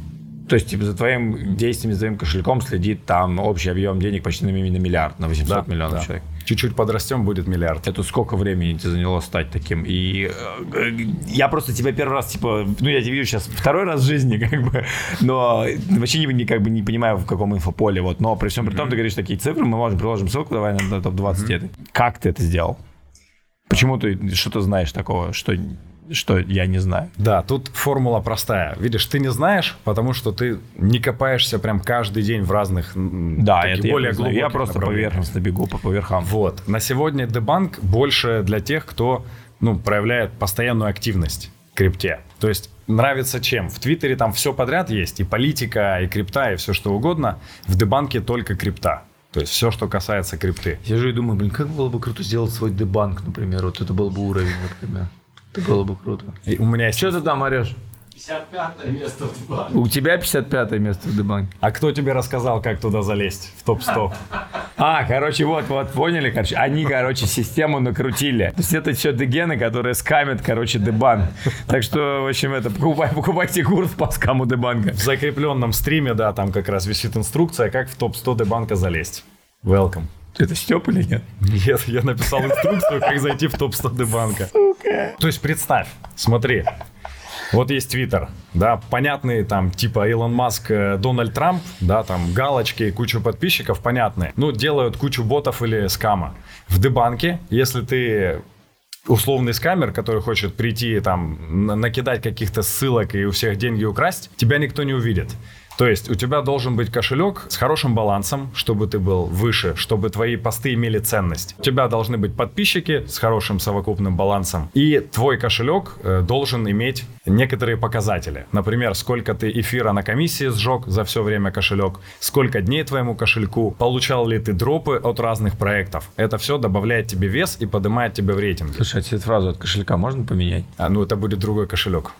То есть, типа, за твоим действием, за твоим кошельком следит там общий объем денег почти на, на миллиард, на 800 да, миллионов да. человек. Чуть-чуть подрастем, будет миллиард. Это сколько времени тебе заняло стать таким? И э, я просто тебя первый раз, типа, ну, я тебя вижу сейчас второй раз в жизни, [laughs] как бы, но вообще не, как бы не понимаю, в каком инфополе, вот, но при всем при том, mm-hmm. ты говоришь такие цифры, мы можем приложим ссылку, давай на, на топ-20 mm-hmm. Как ты это сделал? Почему ты что-то знаешь такого, что что я не знаю. Да, тут формула простая. Видишь, ты не знаешь, потому что ты не копаешься прям каждый день в разных да, это более я, я просто поверхностно бегу по, по верхам. Вот. На сегодня дебанк больше для тех, кто ну, проявляет постоянную активность в крипте. То есть нравится чем? В Твиттере там все подряд есть, и политика, и крипта, и все что угодно. В дебанке только крипта. То есть все, что касается крипты. Я же и думаю, блин, как было бы круто сделать свой дебанк, например. Вот это был бы уровень, например. Это было бы круто. И у меня есть... Что ты там орешь? 55 место в Дебанке. У тебя 55 место в Дебанке. А кто тебе рассказал, как туда залезть, в топ-100? А, короче, вот, вот, поняли, короче, они, короче, систему накрутили. То есть это все дегены, которые скамят, короче, Дебанк. Так что, в общем, это, покупай, покупайте курс по скаму Дебанка. В закрепленном стриме, да, там как раз висит инструкция, как в топ-100 Дебанка залезть. Welcome. Это Степ или нет? Нет, я написал инструкцию, как зайти в топ-100 банка. Сука. То есть представь, смотри, вот есть Твиттер, да, понятные там, типа Илон Маск, э, Дональд Трамп, да, там галочки, кучу подписчиков, понятные. Ну, делают кучу ботов или скама. В Дебанке, если ты условный скамер, который хочет прийти там, накидать каких-то ссылок и у всех деньги украсть, тебя никто не увидит. То есть у тебя должен быть кошелек с хорошим балансом, чтобы ты был выше, чтобы твои посты имели ценность. У тебя должны быть подписчики с хорошим совокупным балансом. И твой кошелек э, должен иметь некоторые показатели. Например, сколько ты эфира на комиссии сжег за все время кошелек, сколько дней твоему кошельку, получал ли ты дропы от разных проектов. Это все добавляет тебе вес и поднимает тебе в рейтинге. Слушай, а тебе фразу от кошелька можно поменять? А, ну, это будет другой кошелек.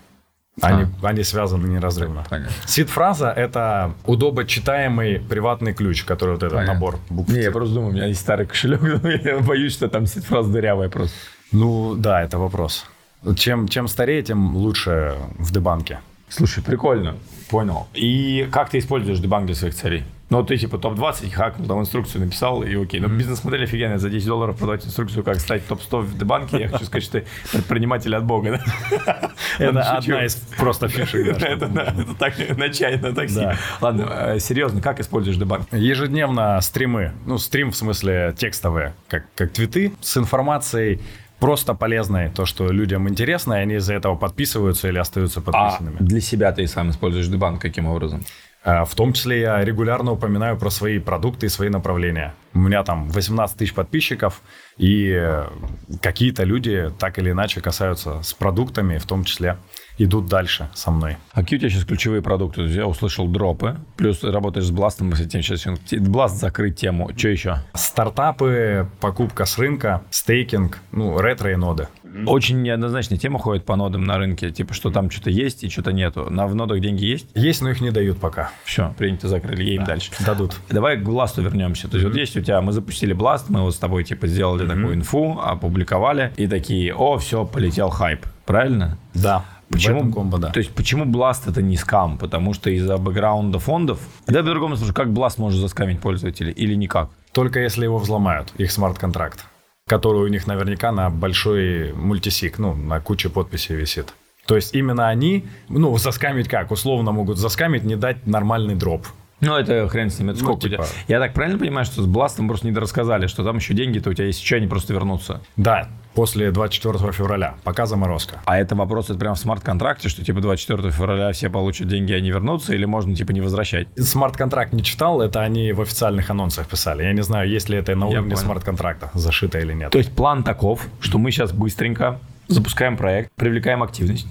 Они, а. они связаны неразрывно. Сид-фраза — это удобочитаемый приватный ключ, который вот этот Понятно. набор букв. Не, я просто думаю, у меня есть старый кошелек, [laughs] я боюсь, что там сид-фраза дырявая просто. Ну, да, это вопрос. Чем, чем старее, тем лучше в дебанке. Слушай, прикольно. Понял. И как ты используешь дебанк для своих целей? Ну, ты типа топ-20 хакнул, там инструкцию написал, и окей. Но mm-hmm. бизнес-модель офигенная. За 10 долларов продавать инструкцию, как стать топ-100 в дебанке. Я хочу сказать, что ты предприниматель от бога? Это одна из просто фишек. [laughs] Это так, начально такси. Ладно, э, серьезно, как используешь дебанк? Ежедневно стримы. Ну, стрим в смысле текстовые, как твиты, с информацией просто полезной, то, что людям интересно, и они из-за этого подписываются или остаются а подписанными. А для себя ты сам используешь дебанк каким образом? Э, в том числе я регулярно упоминаю про свои продукты и свои направления. У меня там 18 тысяч подписчиков, и э, какие-то люди так или иначе касаются с продуктами, в том числе идут дальше со мной. А какие у тебя сейчас ключевые продукты? Я услышал дропы, плюс работаешь с Бластом, мы с этим сейчас... Бласт закрыть тему. Что еще? Стартапы, покупка с рынка, стейкинг, ну, ретро и ноды. Очень неоднозначная тема ходит по нодам на рынке, типа, что там что-то есть и что-то нету. На, в нодах деньги есть? Есть, но их не дают пока. Все, принято, закрыли, едем да. дальше. Дадут. [laughs] Давай к Бласту вернемся. То есть вот есть у тебя, мы запустили Бласт, мы вот с тобой, типа, сделали такую инфу, опубликовали, и такие, о, все, полетел хайп. Правильно? Да. Почему, комбо, да. То есть, почему Blast это не скам? Потому что из-за бэкграунда фондов... Да, по-другому скажу, как Blast может заскамить пользователей или никак? Только если его взломают, их смарт-контракт, который у них наверняка на большой мультисик, ну, на куче подписей висит. То есть именно они, ну, заскамить как? Условно могут заскамить, не дать нормальный дроп. Ну, это хрен с ним. Это ну, сколько типа... Я так правильно понимаю, что с Бластом просто не рассказали, что там еще деньги-то у тебя есть, еще они просто вернутся? Да, после 24 февраля, пока заморозка. А это вопрос, это прям в смарт-контракте, что типа 24 февраля все получат деньги, они вернутся, или можно типа не возвращать? Смарт-контракт не читал, это они в официальных анонсах писали. Я не знаю, есть ли это на уровне смарт-контракта зашито или нет. То есть план таков, что мы сейчас быстренько запускаем проект, привлекаем активность,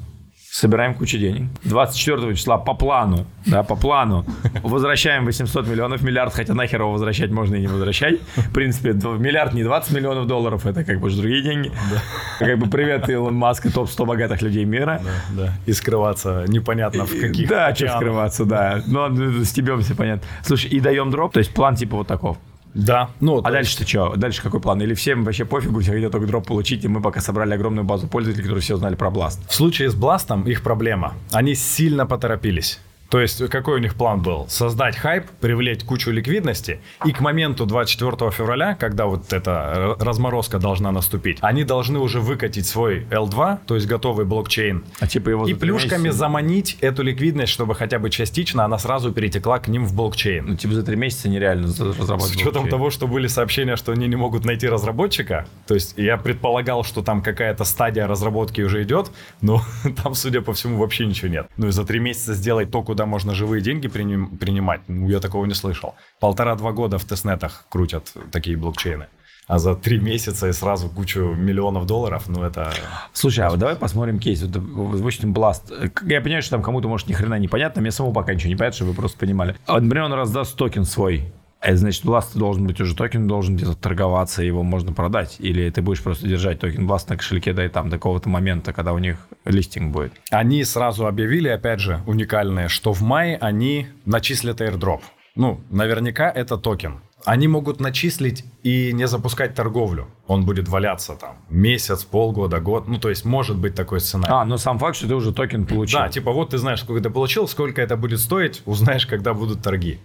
собираем кучу денег. 24 числа по плану, да, по плану возвращаем 800 миллионов, миллиард, хотя нахер его возвращать можно и не возвращать. В принципе, миллиард не 20 миллионов долларов, это как бы же другие деньги. Да. Как бы привет, Илон Маск и топ-100 богатых людей мира. Да, да. И скрываться непонятно в каких Да, что скрываться, да. Но ну, стебемся, понятно. Слушай, и даем дроп, то есть план типа вот таков. Да. Ну, А дальше ты что? Дальше какой план? Или всем вообще пофигу, все хотят только дроп получить, и мы пока собрали огромную базу пользователей, которые все узнали про Blast. В случае с Бластом их проблема. Они сильно поторопились. То есть какой у них план был? Создать хайп, привлечь кучу ликвидности, и к моменту 24 февраля, когда вот эта разморозка должна наступить, они должны уже выкатить свой L2, то есть готовый блокчейн, А типа его и плюшками месяца- заманить эту ликвидность, чтобы хотя бы частично она сразу перетекла к ним в блокчейн. Ну, типа за три месяца нереально за- С разработать. учетом блокчейн. того, что были сообщения, что они не могут найти разработчика, то есть я предполагал, что там какая-то стадия разработки уже идет, но [laughs] там, судя по всему, вообще ничего нет. Ну и за три месяца сделать то, куда можно живые деньги приним- принимать, ну я такого не слышал. Полтора-два года в тестнетах крутят такие блокчейны. А за три месяца и сразу кучу миллионов долларов, ну это... Слушай, а вот давай посмотрим кейс. Вот, допустим, Blast. Я понимаю, что там кому-то, может, ни хрена не понятно. Мне самому пока ничего не понятно, чтобы вы просто понимали. Например, он раздаст токен свой. Это значит, Blast должен быть уже токен, должен где-то торговаться, его можно продать. Или ты будешь просто держать токен Blast на кошельке, да и там до какого-то момента, когда у них листинг будет. Они сразу объявили, опять же, уникально, что в мае они начислят airdrop. Ну, наверняка это токен. Они могут начислить и не запускать торговлю. Он будет валяться там месяц, полгода, год. Ну, то есть может быть такой сценарий. А, но сам факт, что ты уже токен получил. Да, типа вот ты знаешь, сколько ты получил, сколько это будет стоить, узнаешь, когда будут торги.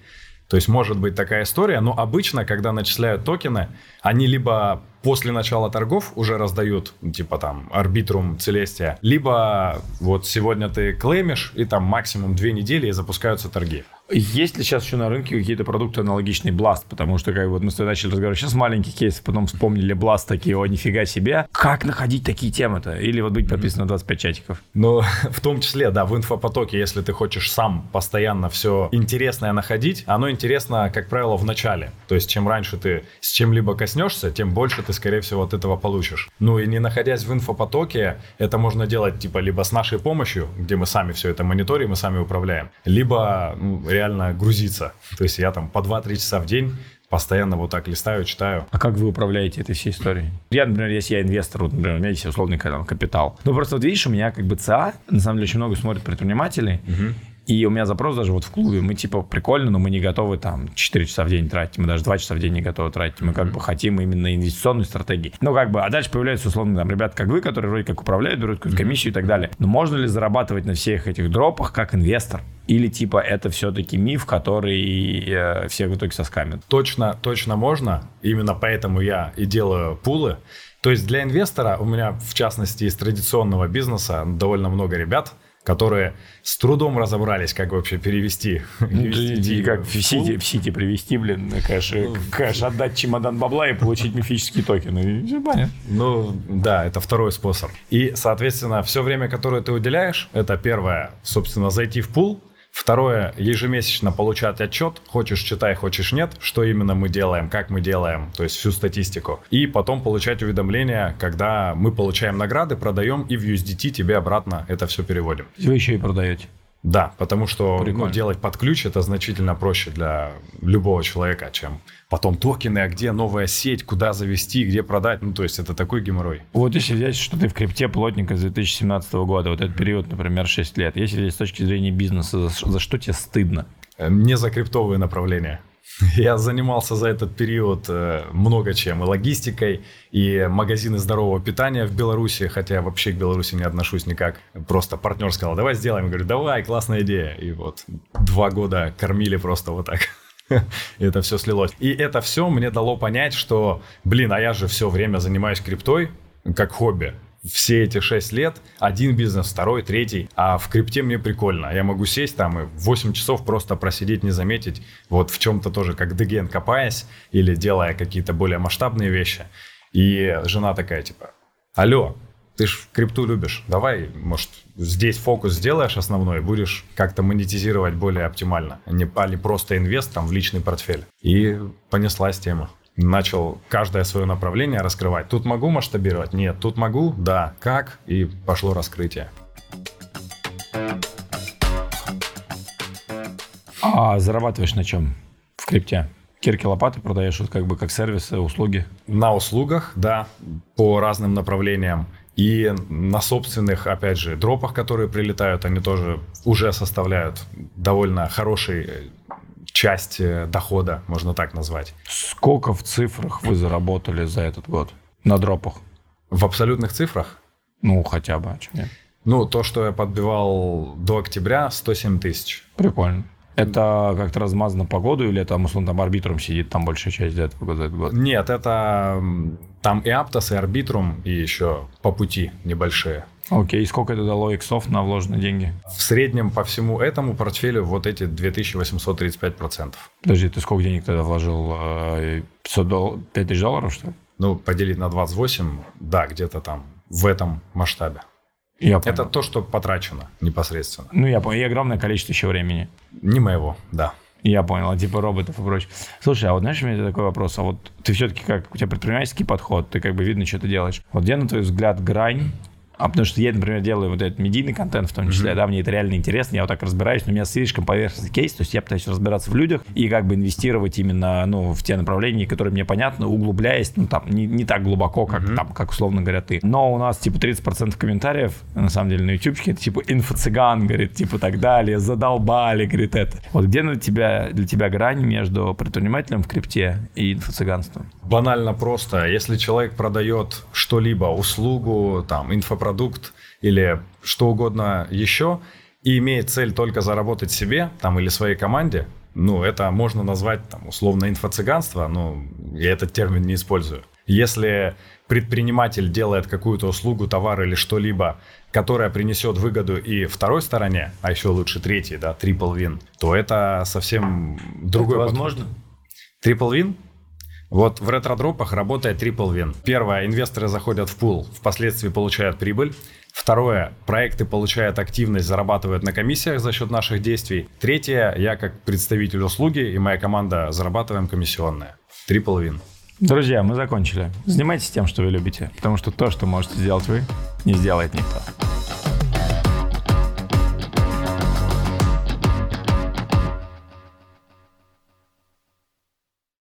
То есть может быть такая история, но обычно, когда начисляют токены, они либо после начала торгов уже раздают, ну, типа там Arbitrum, Celestia, либо вот сегодня ты клеймишь, и там максимум две недели и запускаются торги. Есть ли сейчас еще на рынке какие-то продукты аналогичные Blast? Потому что, как вот мы с тобой начали разговор, сейчас маленький кейс, потом вспомнили Blast, такие, о, нифига себе. Как находить такие темы-то? Или вот быть подписан на 25 чатиков? Но [laughs] в том числе, да, в инфопотоке, если ты хочешь сам постоянно все интересное находить, оно интересно, как правило, в начале. То есть, чем раньше ты с чем-либо коснешься, тем больше ты, скорее всего, от этого получишь. Ну и не находясь в инфопотоке, это можно делать, типа, либо с нашей помощью, где мы сами все это мониторим и сами управляем, либо ну, реально грузиться. То есть, я там по 2-3 часа в день постоянно вот так листаю, читаю. А как вы управляете этой всей историей? Я, например, если я инвестор, вот, например, у меня есть условный там, капитал. Ну, просто вот видишь, у меня как бы ЦА, на самом деле, очень много смотрят предпринимателей. И у меня запрос даже вот в клубе, мы типа прикольно, но мы не готовы там 4 часа в день тратить, мы даже 2 часа в день не готовы тратить, мы как бы хотим именно инвестиционной стратегии. Ну как бы, а дальше появляются условно там ребята, как вы, которые вроде как управляют, берут какую-то комиссию и так далее. Но можно ли зарабатывать на всех этих дропах как инвестор? Или типа это все-таки миф, который э, всех в итоге соскамит? Точно, точно можно. Именно поэтому я и делаю пулы. То есть для инвестора, у меня в частности из традиционного бизнеса довольно много ребят, которые с трудом разобрались, как вообще перевести. [laughs] Ну, перевести деньги как в. Сити, в Сити привести, блин, кэш, кэш отдать чемодан бабла и получить мифические токены. Понятно. Ну, да, это второй способ. И, соответственно, все время, которое ты уделяешь, это первое, собственно, зайти в пул. Второе, ежемесячно получать отчет, хочешь читай, хочешь нет, что именно мы делаем, как мы делаем, то есть всю статистику. И потом получать уведомления, когда мы получаем награды, продаем и в USDT тебе обратно это все переводим. Вы еще и продаете. Да, потому что ну, делать под ключ это значительно проще для любого человека, чем потом токены, а где новая сеть, куда завести, где продать. Ну, то есть это такой геморрой. Вот если взять, что ты в крипте плотника с 2017 года, вот этот период, например, 6 лет, если взять с точки зрения бизнеса, за, за что тебе стыдно? Э, Не за криптовые направления. [laughs] Я занимался за этот период э, много чем. И логистикой, и магазины здорового питания в Беларуси, хотя вообще к Беларуси не отношусь никак. Просто партнер сказал, давай сделаем. Я говорю, давай, классная идея. И вот два года кормили просто вот так. [laughs] Это все слилось. И это все мне дало понять, что, блин, а я же все время занимаюсь криптой как хобби все эти 6 лет, один бизнес, второй, третий, а в крипте мне прикольно. Я могу сесть там и 8 часов просто просидеть, не заметить, вот в чем-то тоже, как деген копаясь или делая какие-то более масштабные вещи. И жена такая, типа, алло, ты ж крипту любишь, давай, может, здесь фокус сделаешь основной, будешь как-то монетизировать более оптимально, а не, а просто инвест там в личный портфель. И понеслась тема. Начал каждое свое направление раскрывать. Тут могу масштабировать? Нет. Тут могу? Да. Как? И пошло раскрытие. А зарабатываешь на чем в крипте? Кирки лопаты продаешь вот как бы как сервисы, услуги. На услугах, да, по разным направлениям. И на собственных, опять же, дропах, которые прилетают, они тоже уже составляют довольно хороший э, часть дохода, можно так назвать. Сколько в цифрах вы заработали за этот год на дропах? В абсолютных цифрах? Ну, хотя бы, а нет? Ну, то, что я подбивал до октября, 107 тысяч. Прикольно. Это как-то размазано по году или там, условно, там арбитрум сидит, там большая часть за этого года, этот год? Нет, это там и Аптос, и Арбитрум, и еще по пути небольшие. Окей, и сколько это дало иксов на вложенные деньги? В среднем по всему этому портфелю вот эти 2835%. Подожди, ты сколько денег тогда вложил? Э, 500 дол- 5000 долларов, что ли? Ну, поделить на 28, да, где-то там в этом масштабе. Я понял. Это то, что потрачено непосредственно. Ну, я понял. И огромное количество еще времени. Не моего, да. Я понял, а типа роботов и прочее. Слушай, а вот знаешь, у меня такой вопрос, а вот ты все-таки как, у тебя предпринимательский подход, ты как бы видно, что ты делаешь. Вот где, на твой взгляд, грань а потому что я, например, делаю вот этот медийный контент в том числе, да, мне это реально интересно, я вот так разбираюсь, но у меня слишком поверхностный кейс, то есть я пытаюсь разбираться в людях и как бы инвестировать именно, ну, в те направления, которые мне понятны, углубляясь, ну, там, не, не так глубоко, как там, как условно говоря ты. Но у нас, типа, 30% комментариев, на самом деле, на ютубчике, это, типа, инфо-цыган, говорит, типа, так далее, задолбали, говорит, это. Вот где для тебя, для тебя грань между предпринимателем в крипте и инфо-цыганством? Банально просто. Если человек продает что-либо, услугу, там, инфопродукт или что угодно еще, и имеет цель только заработать себе там, или своей команде, ну, это можно назвать там, условно инфо-цыганство, но я этот термин не использую. Если предприниматель делает какую-то услугу, товар или что-либо, которая принесет выгоду и второй стороне, а еще лучше третьей, да, triple win, то это совсем другой Это подход. возможно? Triple win? Вот в ретродропах работает triple win. Первое, инвесторы заходят в пул, впоследствии получают прибыль. Второе, проекты получают активность, зарабатывают на комиссиях за счет наших действий. Третье, я как представитель услуги и моя команда зарабатываем комиссионные. Triple win. Друзья, мы закончили. Занимайтесь тем, что вы любите, потому что то, что можете сделать вы, не сделает никто.